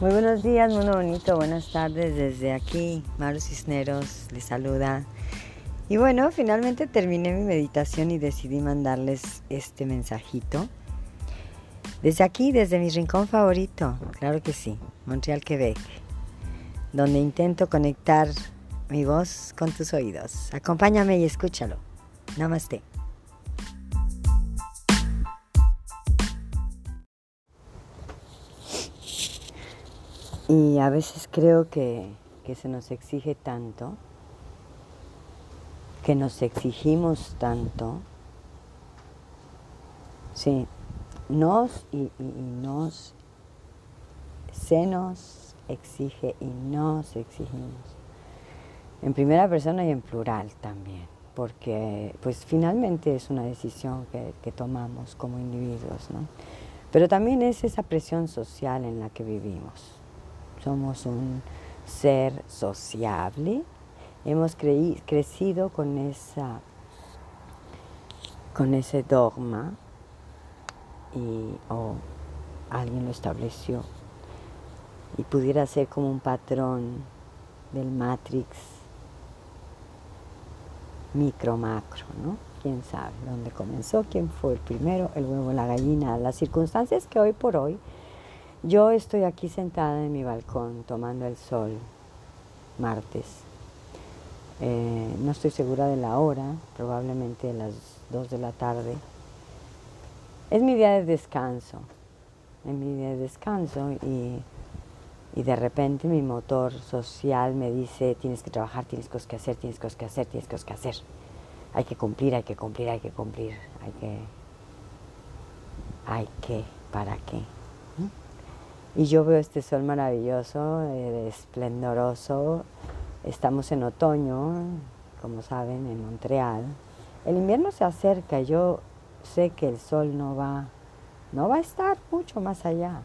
Muy buenos días, mundo bonito, buenas tardes desde aquí. Maru Cisneros les saluda. Y bueno, finalmente terminé mi meditación y decidí mandarles este mensajito. Desde aquí, desde mi rincón favorito, claro que sí, Montreal, Quebec, donde intento conectar mi voz con tus oídos. Acompáñame y escúchalo. Namaste. Y a veces creo que, que se nos exige tanto, que nos exigimos tanto, sí, nos y, y, nos, se nos exige y nos exigimos. En primera persona y en plural también, porque pues finalmente es una decisión que, que tomamos como individuos, ¿no? Pero también es esa presión social en la que vivimos somos un ser sociable, hemos creí, crecido con, esa, con ese dogma y o alguien lo estableció. Y pudiera ser como un patrón del Matrix micro macro, ¿no? Quién sabe dónde comenzó, quién fue el primero, el huevo, la gallina, las circunstancias que hoy por hoy yo estoy aquí sentada en mi balcón tomando el sol, martes. Eh, no estoy segura de la hora, probablemente las 2 de la tarde. Es mi día de descanso, es mi día de descanso y, y de repente mi motor social me dice tienes que trabajar, tienes cosas que hacer, tienes cosas que hacer, tienes cosas que hacer. Hay que cumplir, hay que cumplir, hay que cumplir, hay que... Hay que, ¿para qué? Y yo veo este sol maravilloso, eh, esplendoroso. Estamos en otoño, como saben, en Montreal. El invierno se acerca, yo sé que el sol no va, no va a estar mucho más allá.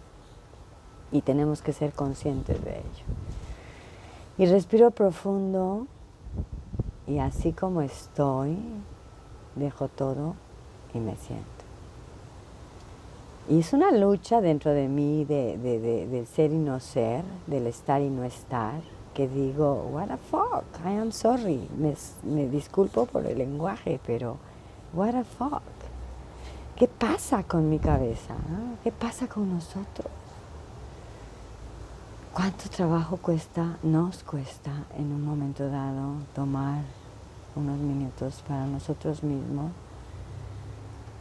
Y tenemos que ser conscientes de ello. Y respiro profundo y así como estoy, dejo todo y me siento. Y es una lucha dentro de mí de, de, de, del ser y no ser, del estar y no estar, que digo, what the fuck, I am sorry, me, me disculpo por el lenguaje, pero what the fuck. ¿Qué pasa con mi cabeza? ¿no? ¿Qué pasa con nosotros? ¿Cuánto trabajo cuesta, nos cuesta en un momento dado tomar unos minutos para nosotros mismos?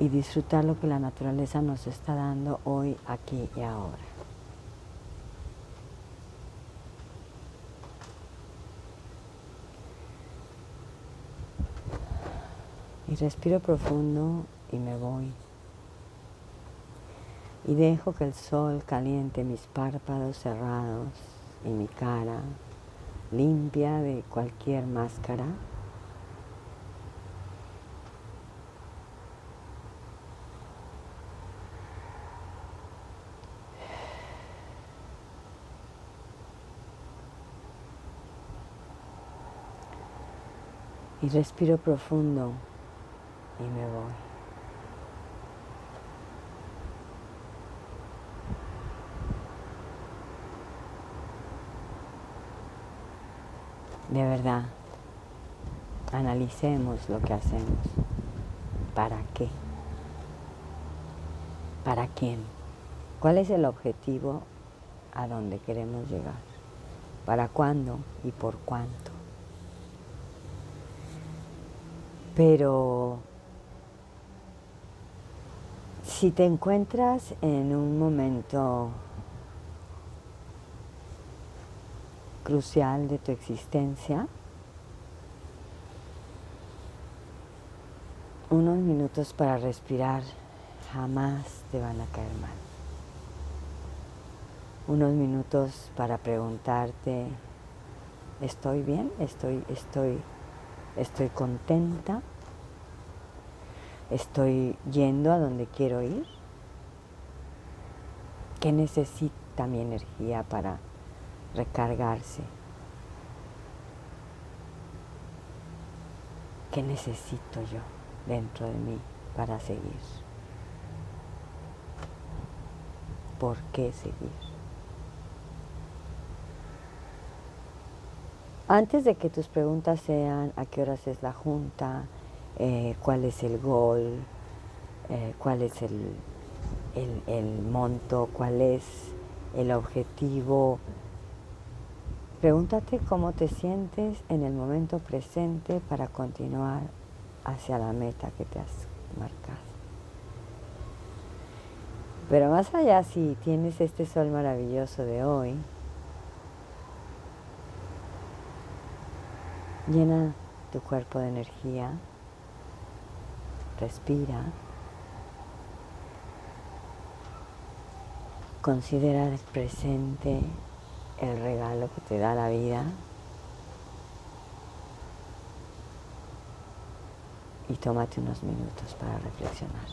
Y disfrutar lo que la naturaleza nos está dando hoy, aquí y ahora. Y respiro profundo y me voy. Y dejo que el sol caliente mis párpados cerrados y mi cara limpia de cualquier máscara. Y respiro profundo y me voy. De verdad, analicemos lo que hacemos. ¿Para qué? ¿Para quién? ¿Cuál es el objetivo a donde queremos llegar? ¿Para cuándo y por cuánto? Pero si te encuentras en un momento crucial de tu existencia, unos minutos para respirar jamás te van a caer mal. Unos minutos para preguntarte, ¿estoy bien? ¿Estoy, estoy estoy contenta, estoy yendo a donde quiero ir, ¿Qué necesita mi energía para recargarse, ¿Qué necesito yo dentro de mí para seguir. ¿Por qué seguir? Antes de que tus preguntas sean a qué horas es la junta, eh, cuál es el gol, eh, cuál es el, el monto, cuál es el objetivo, pregúntate cómo te sientes en el momento presente para continuar hacia la meta que te has marcado. Pero más allá, si tienes este sol maravilloso de hoy, llena tu cuerpo de energía, respira, considera el presente el regalo que te da la vida. Y tómate unos minutos para reflexionar.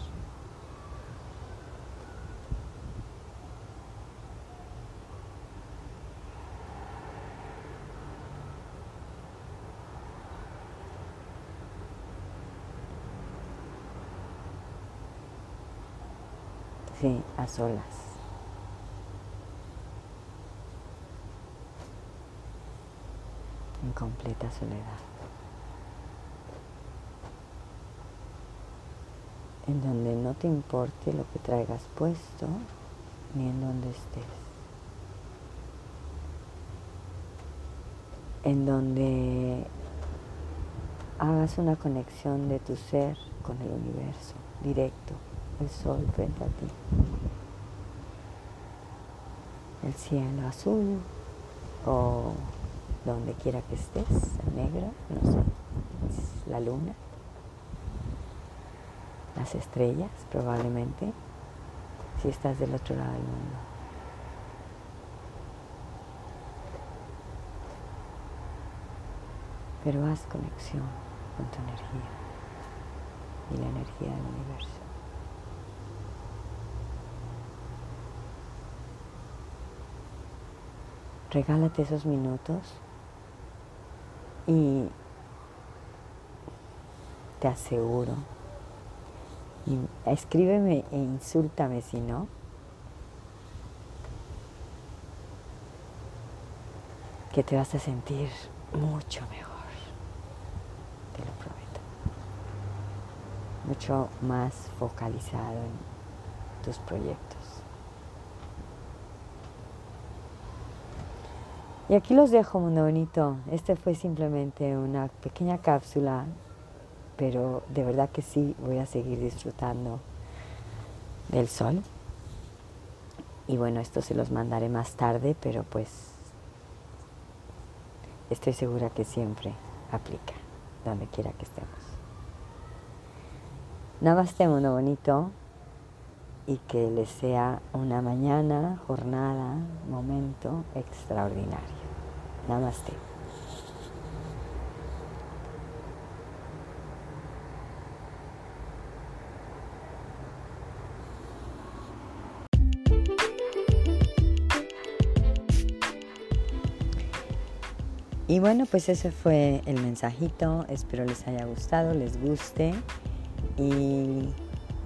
Sí, a solas. En completa soledad. En donde no te importe lo que traigas puesto ni en donde estés. En donde hagas una conexión de tu ser con el universo directo el sol frente a ti. El cielo azul o donde quiera que estés, negro, no sé, la luna, las estrellas probablemente, si estás del otro lado del mundo. Pero haz conexión con tu energía y la energía del universo. Regálate esos minutos y te aseguro, escríbeme e insúltame si no, que te vas a sentir mucho mejor, te lo prometo, mucho más focalizado en tus proyectos. Y aquí los dejo, mundo bonito. Este fue simplemente una pequeña cápsula, pero de verdad que sí voy a seguir disfrutando del sol. Y bueno, esto se los mandaré más tarde, pero pues estoy segura que siempre aplica, donde quiera que estemos. Namaste, mundo bonito, y que les sea una mañana, jornada, momento extraordinario. Namaste. Y bueno, pues ese fue el mensajito. Espero les haya gustado, les guste. Y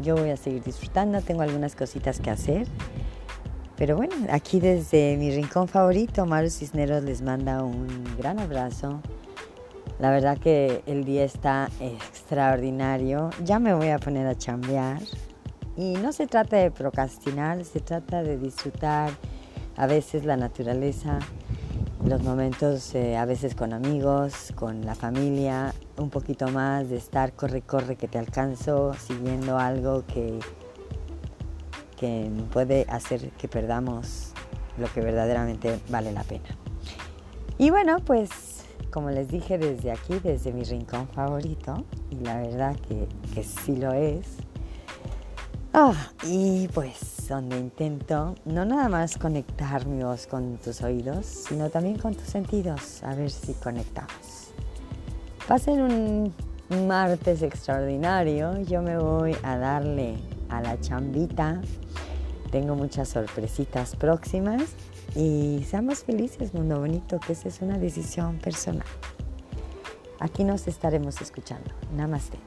yo voy a seguir disfrutando. Tengo algunas cositas que hacer. Pero bueno, aquí desde mi rincón favorito, Maru Cisneros les manda un gran abrazo. La verdad que el día está extraordinario. Ya me voy a poner a chambear. Y no se trata de procrastinar, se trata de disfrutar a veces la naturaleza, los momentos eh, a veces con amigos, con la familia, un poquito más de estar corre, corre que te alcanzo, siguiendo algo que que puede hacer que perdamos lo que verdaderamente vale la pena. Y bueno, pues como les dije desde aquí, desde mi rincón favorito, y la verdad que, que sí lo es, ah, y pues donde intento no nada más conectar mi voz con tus oídos, sino también con tus sentidos, a ver si conectamos. Pasen un martes extraordinario, yo me voy a darle a la chambita tengo muchas sorpresitas próximas y seamos felices, mundo bonito, que esa es una decisión personal. Aquí nos estaremos escuchando. Namaste.